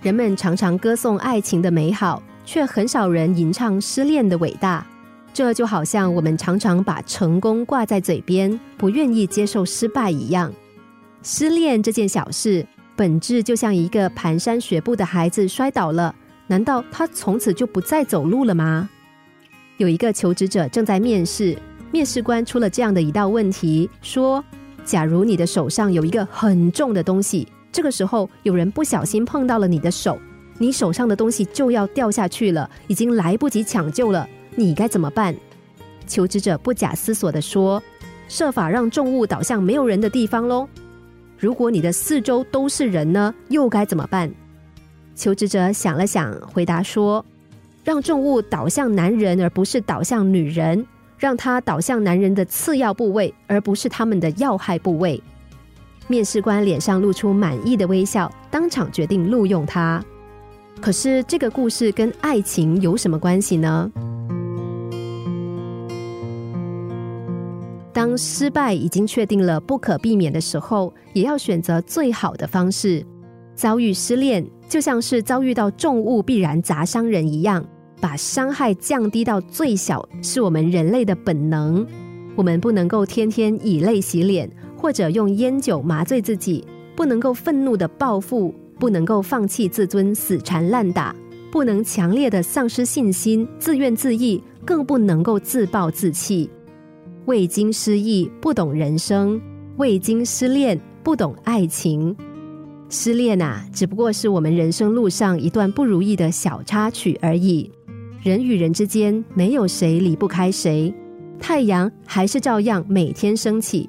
人们常常歌颂爱情的美好，却很少人吟唱失恋的伟大。这就好像我们常常把成功挂在嘴边，不愿意接受失败一样。失恋这件小事，本质就像一个蹒跚学步的孩子摔倒了，难道他从此就不再走路了吗？有一个求职者正在面试，面试官出了这样的一道问题，说：“假如你的手上有一个很重的东西，这个时候有人不小心碰到了你的手，你手上的东西就要掉下去了，已经来不及抢救了。”你该怎么办？求职者不假思索的说：“设法让重物倒向没有人的地方喽。”如果你的四周都是人呢，又该怎么办？求职者想了想，回答说：“让重物倒向男人，而不是倒向女人；让它倒向男人的次要部位，而不是他们的要害部位。”面试官脸上露出满意的微笑，当场决定录用他。可是，这个故事跟爱情有什么关系呢？当失败已经确定了、不可避免的时候，也要选择最好的方式。遭遇失恋，就像是遭遇到重物必然砸伤人一样，把伤害降低到最小，是我们人类的本能。我们不能够天天以泪洗脸，或者用烟酒麻醉自己；不能够愤怒的报复，不能够放弃自尊、死缠烂打，不能强烈的丧失信心、自怨自艾，更不能够自暴自弃。未经失意，不懂人生；未经失恋，不懂爱情。失恋啊，只不过是我们人生路上一段不如意的小插曲而已。人与人之间，没有谁离不开谁。太阳还是照样每天升起，